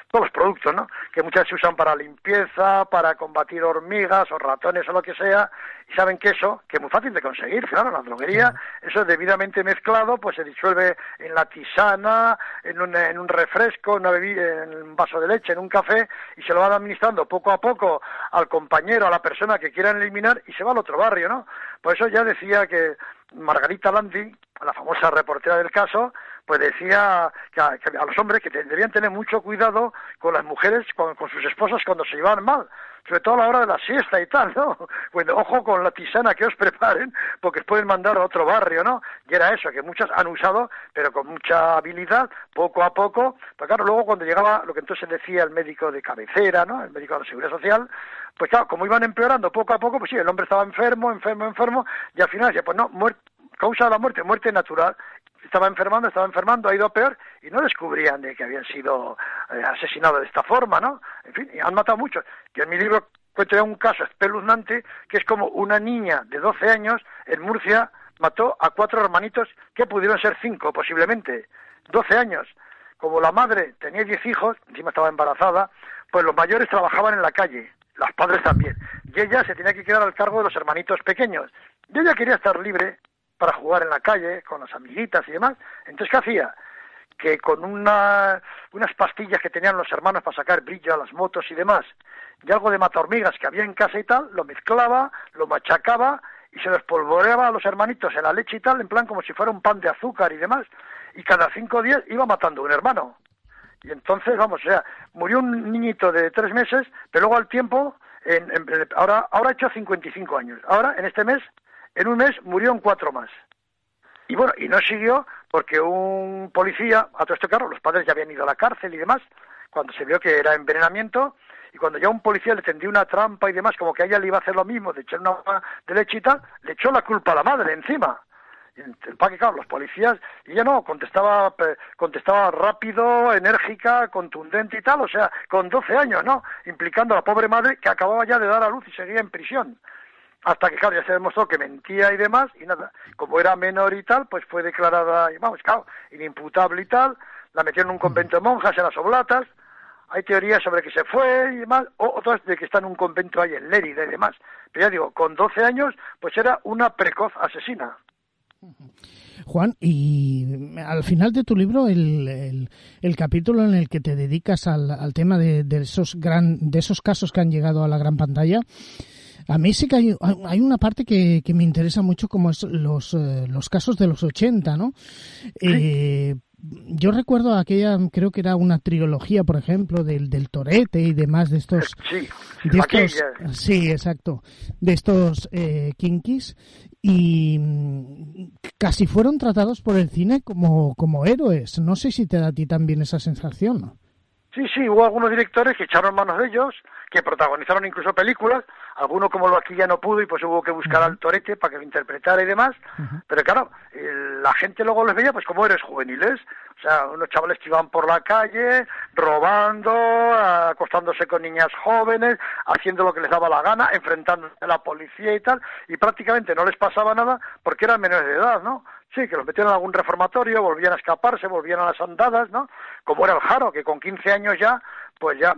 todos los productos, ¿no? Que muchas veces se usan para limpieza, para combatir hormigas o ratones o lo que sea, y saben que eso, que es muy fácil de conseguir, claro, en la droguería, sí. eso es debidamente mezclado, pues se disuelve en la tisana, en un, en un refresco, en, una bebida, en un vaso de leche, en un café, y se lo van administrando poco a poco al compañero, a la persona que quieran eliminar, y se va al otro barrio, ¿no? Por eso ya decía que Margarita Landi, la famosa reportera del caso, pues decía que a, los hombres que debían tener mucho cuidado con las mujeres, con, con, sus esposas cuando se llevan mal, sobre todo a la hora de la siesta y tal, ¿no? Bueno, ojo con la tisana que os preparen, porque os pueden mandar a otro barrio, ¿no? Y era eso, que muchos han usado, pero con mucha habilidad, poco a poco. Pero claro, luego cuando llegaba lo que entonces decía el médico de cabecera, ¿no? El médico de la Seguridad Social, pues claro, como iban empeorando poco a poco, pues sí, el hombre estaba enfermo, enfermo, enfermo, y al final decía, pues no, causa de la muerte, muerte natural. Estaba enfermando, estaba enfermando, ha ido peor, y no descubrían de que habían sido eh, asesinados de esta forma, ¿no? En fin, y han matado muchos. Yo en mi libro cuento un caso espeluznante, que es como una niña de 12 años en Murcia mató a cuatro hermanitos que pudieron ser cinco, posiblemente. 12 años. Como la madre tenía 10 hijos, encima estaba embarazada, pues los mayores trabajaban en la calle las padres también. Y ella se tenía que quedar al cargo de los hermanitos pequeños. Y ella quería estar libre para jugar en la calle, con las amiguitas y demás. Entonces, ¿qué hacía? Que con una, unas pastillas que tenían los hermanos para sacar brillo a las motos y demás, y algo de mata hormigas que había en casa y tal, lo mezclaba, lo machacaba y se los polvoreaba a los hermanitos en la leche y tal, en plan como si fuera un pan de azúcar y demás. Y cada cinco días iba matando un hermano. Y entonces, vamos, o sea, murió un niñito de tres meses, pero luego al tiempo, en, ahora, ahora ha hecho 55 años. Ahora, en este mes, en un mes, murió en cuatro más. Y bueno, y no siguió porque un policía, a todo este carro, los padres ya habían ido a la cárcel y demás, cuando se vio que era envenenamiento, y cuando ya un policía le tendió una trampa y demás, como que a ella le iba a hacer lo mismo, de echar una de tal, le echó la culpa a la madre encima el paque, claro, los policías, y ella no, contestaba, contestaba rápido, enérgica, contundente y tal, o sea, con 12 años, ¿no? Implicando a la pobre madre que acababa ya de dar a luz y seguía en prisión. Hasta que, claro, ya se demostró que mentía y demás, y nada, como era menor y tal, pues fue declarada, vamos, claro, inimputable y tal, la metieron en un convento de monjas en las oblatas, hay teorías sobre que se fue y demás, o otras de que está en un convento ahí en Lérida y demás. Pero ya digo, con 12 años, pues era una precoz asesina. Juan, y al final de tu libro, el, el, capítulo en el que te dedicas al, al tema de, de, esos gran, de esos casos que han llegado a la gran pantalla, a mí sí que hay, hay una parte que, que, me interesa mucho, como es los, eh, los casos de los 80, ¿no? Eh, yo recuerdo aquella, creo que era una trilogía, por ejemplo, del, del Torete y demás de estos. Sí, de estos, sí exacto. De estos eh, kinkis. Y mm, casi fueron tratados por el cine como, como héroes. No sé si te da a ti también esa sensación. Sí, sí, hubo algunos directores que echaron manos de ellos, que protagonizaron incluso películas, alguno como lo aquí ya no pudo y pues hubo que buscar al Torete para que lo interpretara y demás, pero claro, la gente luego les veía pues como héroes juveniles, o sea, unos chavales que iban por la calle, robando, acostándose con niñas jóvenes, haciendo lo que les daba la gana, enfrentándose a la policía y tal, y prácticamente no les pasaba nada porque eran menores de edad, ¿no? Sí, que los metían en algún reformatorio, volvían a escaparse, volvían a las andadas, ¿no? Como era el Jaro, que con 15 años ya, pues ya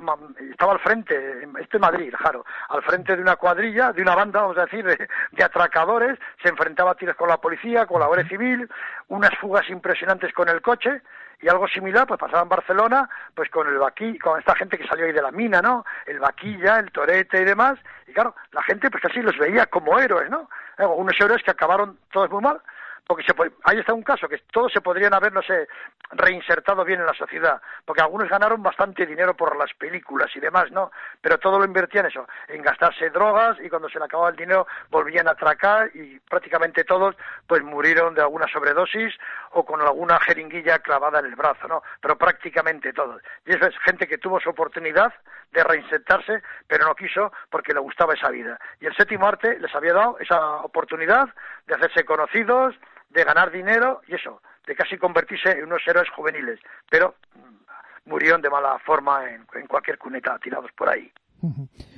estaba al frente, este Madrid, el Jaro, al frente de una cuadrilla, de una banda, vamos a decir, de, atracadores, se enfrentaba a tiros con la policía, con la Guardia Civil, unas fugas impresionantes con el coche, y algo similar pues pasaba en Barcelona pues con el vaquilla, con esta gente que salió ahí de la mina, ¿no? El vaquilla, el torete y demás, y claro, la gente pues casi los veía como héroes, ¿no? Unos héroes que acabaron todos muy mal, porque se ahí está un caso que todos se podrían haber, no sé, reinsertado bien en la sociedad, porque algunos ganaron bastante dinero por las películas y demás, ¿no? Pero todo lo invertían eso, en gastarse drogas y cuando se le acababa el dinero volvían a atracar y prácticamente todos pues murieron de alguna sobredosis o con alguna jeringuilla clavada en el brazo, ¿no? Pero prácticamente todos. Y eso es gente que tuvo su oportunidad de reinsertarse, pero no quiso porque le gustaba esa vida. Y el séptimo arte les había dado esa oportunidad de hacerse conocidos, de ganar dinero y eso, de casi convertirse en unos héroes juveniles, pero mm, murieron de mala forma en, cualquier cuneta, tirados por ahí.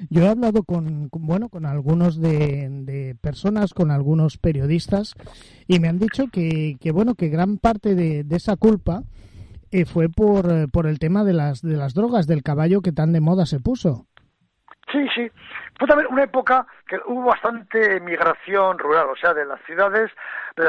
Yo he hablado con, bueno con algunos de, personas, con algunos periodistas y me han dicho que, que bueno que gran parte de, esa culpa eh, fue por, eh, por el tema de las de las drogas, del caballo que tan de moda se puso. Sí, sí. Fue también una época que hubo bastante migración rural, o sea, de las ciudades, de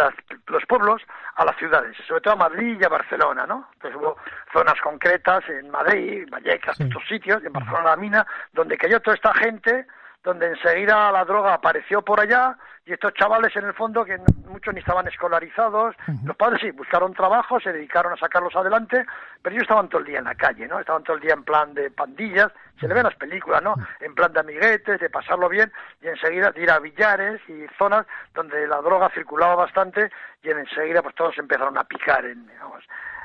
los pueblos a las ciudades, sobre todo a Madrid y a Barcelona, ¿no? Entonces hubo zonas concretas en Madrid, Vallecas, otros sitios, en Barcelona la Mina, donde cayó toda esta gente donde enseguida la droga apareció por allá y estos chavales en el fondo que muchos ni estaban escolarizados, los padres sí, buscaron trabajo, se dedicaron a sacarlos adelante, pero ellos estaban todo el día en la calle, ¿no? Estaban todo el día en plan de pandillas, se le ven las películas, ¿no? En plan de amiguetes, de pasarlo bien y enseguida de ir a billares y zonas donde la droga circulaba bastante y enseguida pues todos empezaron a picar en, digamos,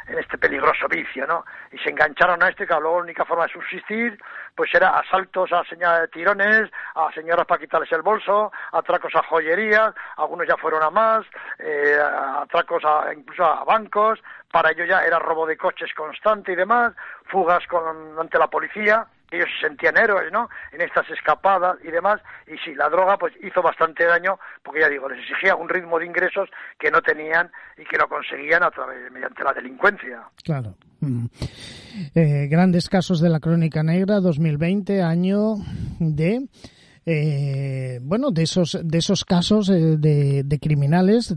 en este peligroso vicio, ¿no? Y se engancharon a este, que luego la única forma de subsistir, pues era asaltos a señales de tirones, a señoras para quitarles el bolso, atracos a joyerías, algunos ya fueron a más, eh, atracos a, incluso a bancos, para ello ya era robo de coches constante y demás, fugas con, ante la policía, ellos se sentían héroes, ¿no? En estas escapadas y demás, y sí, la droga pues hizo bastante daño, porque ya digo, les exigía un ritmo de ingresos que no tenían y que lo conseguían a través, mediante la delincuencia. Claro. Mm. Eh, grandes casos de la crónica negra 2020, año de eh, bueno de esos de esos casos eh, de criminales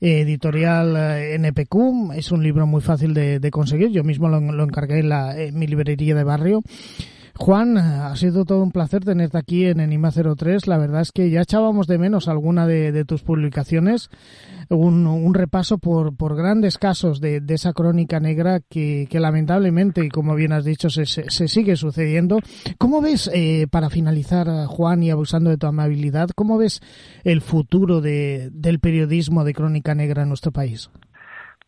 editorial eh, NPQ. Es un libro muy fácil de, conseguir. Yo mismo lo, encargué en, la, en mi librería de barrio. Juan, ha sido todo un placer tenerte aquí en Enima 03. La verdad es que ya echábamos de menos alguna de, tus publicaciones, un, repaso por, por, grandes casos de, esa crónica negra que, lamentablemente, y como bien has dicho, se, se, sigue sucediendo. ¿Cómo ves, eh, para finalizar, Juan, y abusando de tu amabilidad, cómo ves el futuro de, del periodismo de crónica negra en nuestro país?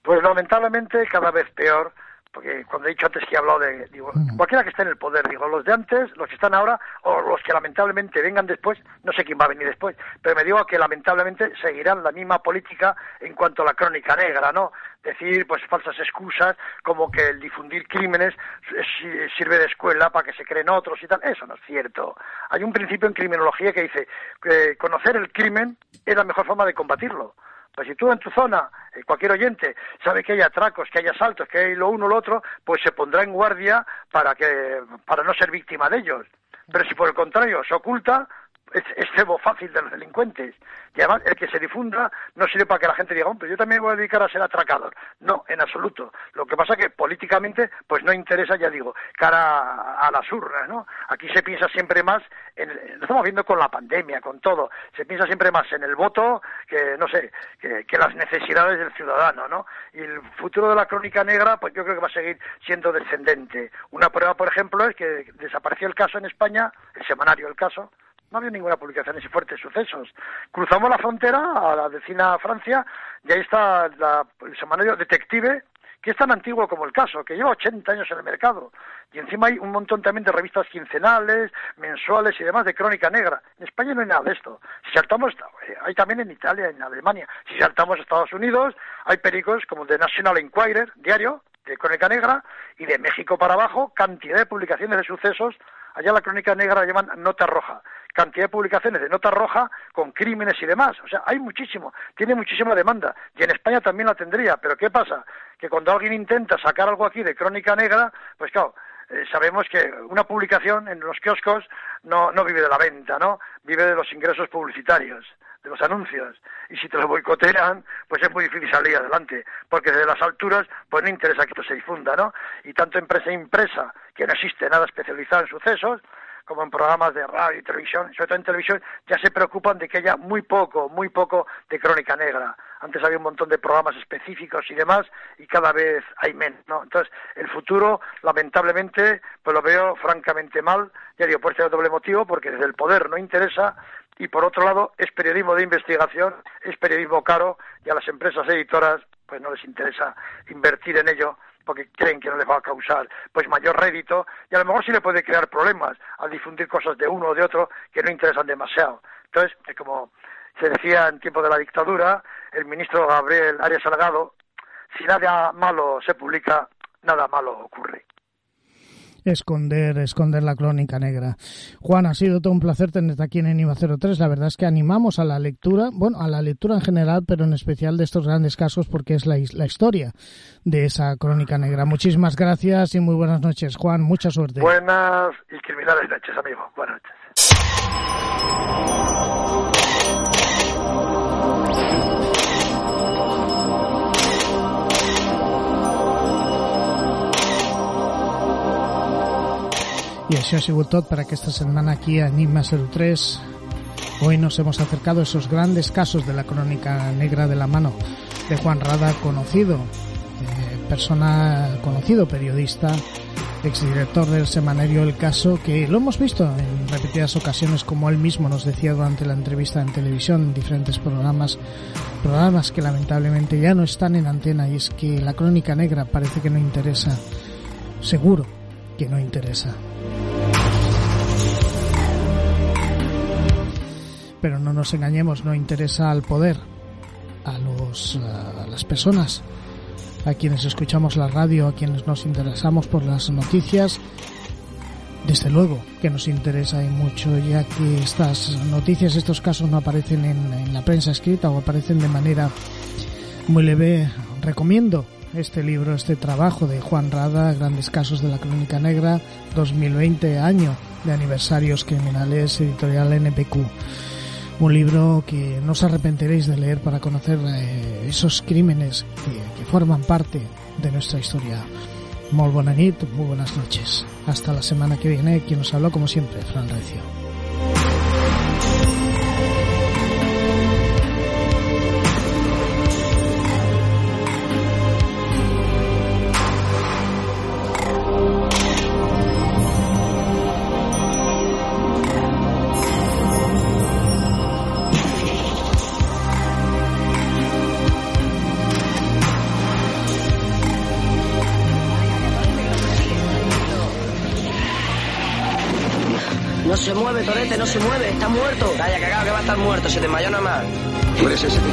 Pues lamentablemente cada vez peor porque cuando he dicho antes que he hablado de, digo, cualquiera que esté en el poder, digo, los de antes, los que están ahora, o los que lamentablemente vengan después, no sé quién va a venir después, pero me digo que lamentablemente seguirán la misma política en cuanto a la crónica negra, ¿no? Decir, pues, falsas excusas, como que el difundir crímenes sirve de escuela para que se creen otros y tal, eso no es cierto. Hay un principio en criminología que dice que conocer el crimen es la mejor forma de combatirlo. Pues si tú en tu zona, eh, cualquier oyente, sabe que hay atracos, que hay asaltos, que hay lo uno o lo otro, pues se pondrá en guardia para, que, para no ser víctima de ellos. Pero si por el contrario se oculta, es, cebo fácil de los delincuentes. Y además, el que se difunda no sirve para que la gente diga, hombre, yo también voy a dedicar a ser atracador. No, en absoluto. Lo que pasa que políticamente, pues no interesa, ya digo, cara a, las urnas, ¿no? Aquí se piensa siempre más, en, lo estamos viendo con la pandemia, con todo, se piensa siempre más en el voto que, no sé, que las necesidades del ciudadano, ¿no? Y el futuro de la crónica negra, pues yo creo que va a seguir siendo descendente. Una prueba, por ejemplo, es que desapareció el caso en España, el semanario El Caso, no había ninguna publicación de fuertes sucesos. Cruzamos la frontera a la vecina Francia y ahí está el semanario Detective, que es tan antiguo como el caso, que lleva 80 años en el mercado. Y encima hay un montón también de revistas quincenales, mensuales y demás de crónica negra. En España no hay nada de esto. Si saltamos, eh, hay también en Italia, en Alemania. Si saltamos a Estados Unidos, hay pericos como de National Enquirer, diario, de crónica negra, y de México para abajo, cantidad de publicaciones de sucesos. Allá la crónica negra la llaman nota roja cantidad de publicaciones de nota roja con crímenes y demás. O sea, hay muchísimo, tiene muchísima demanda. Y en España también la tendría. Pero ¿qué pasa? Que cuando alguien intenta sacar algo aquí de crónica negra, pues claro, eh, sabemos que una publicación en los kioscos no, no vive de la venta, ¿no? Vive de los ingresos publicitarios de los anuncios. Y si te lo boicotean, pues es muy difícil salir adelante, porque desde las alturas, pues no interesa que esto se difunda, ¿no? Y tanto empresa impresa, que no existe nada especializado en sucesos, como en programas de radio y televisión, sobre todo en televisión, ya se preocupan de que haya muy poco, muy poco de crónica negra. Antes había un montón de programas específicos y demás, y cada vez hay menos, ¿no? Entonces, el futuro, lamentablemente, pues lo veo francamente mal, ya digo, por este doble motivo, porque desde el poder no interesa, y por otro lado, es periodismo de investigación, es periodismo caro, y a las empresas editoras, pues no les interesa invertir en ello, porque creen que no les va a causar pues mayor rédito y a lo mejor sí le puede crear problemas al difundir cosas de uno o de otro que no interesan demasiado. Entonces, como se decía en tiempo de la dictadura, el ministro Gabriel Arias Salgado, si nada malo se publica, nada malo ocurre esconder, esconder la crónica negra. Juan, ha sido todo un placer tenerte aquí en Enima 03. La verdad es que animamos a la lectura, bueno, a la lectura en general, pero en especial de estos grandes casos porque es la, la historia de esa crónica negra. Muchísimas gracias y muy buenas noches, Juan. Mucha suerte. Buenas y criminales noches, amigo. Buenas noches. I això ha sigut tot per aquesta setmana aquí a Enigma 03. Hoy nos hemos acercado a esos grandes casos de la crónica negra de la mano de Juan Rada, conocido, eh, persona conocido, periodista, exdirector del semanario El Caso, que lo hemos visto en repetidas ocasiones, como él mismo nos decía durante la entrevista en televisión, en diferentes programas, programas que lamentablemente ya no están en antena y es que la crónica negra parece que no interesa, seguro que no interesa. Pero no nos engañemos, no interesa al poder, a, los, a las personas, a quienes escuchamos la radio, a quienes nos interesamos por las noticias. Desde luego que nos interesa y mucho, ya que estas noticias, estos casos no aparecen en, en la prensa escrita o aparecen de manera muy leve. Recomiendo este libro, este trabajo de Juan Rada, Grandes Casos de la Crónica Negra, 2020, año de aniversarios criminales, editorial NPQ. Un libro que no os arrepentiréis de leer para conocer eh, esos crímenes que, forman parte de nuestra historia. Bona nit, muy buenas noches. Hasta la semana que viene, quien nos habló como siempre, Fran Recio. Se mueve, Torete, no se mueve, está muerto. Calla, cagado que va a estar muerto, se desmayó nada más. Tú eres ese que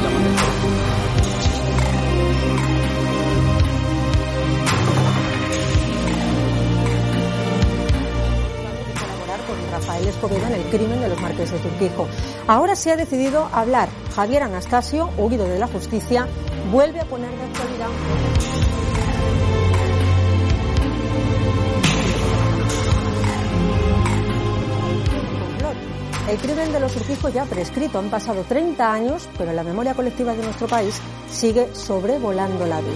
Rafael Escobedo en el crimen de los marqueses de Urquijo. Ahora se ha decidido hablar. Javier Anastasio, huido de la justicia, vuelve a poner de actualidad. El crimen de los Urquijo ya prescrito. Han pasado 30 años, pero la memoria colectiva de nuestro país sigue sobrevolando la vida.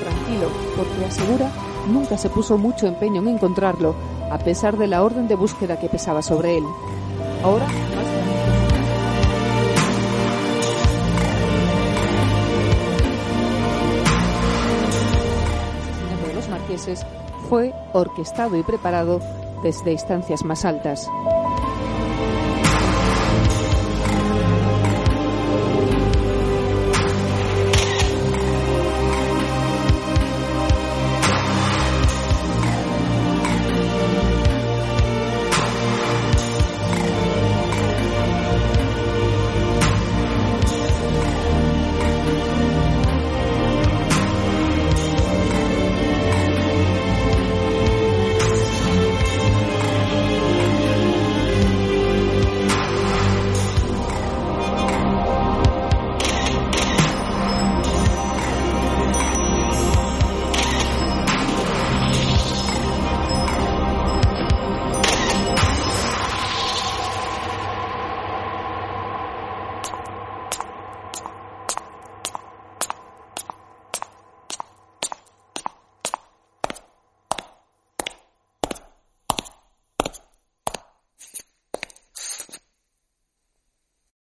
tranquilo, porque asegura nunca se puso mucho empeño en encontrarlo, a pesar de la orden de búsqueda que pesaba sobre él. Ahora, fue orquestado y preparado desde instancias más altas.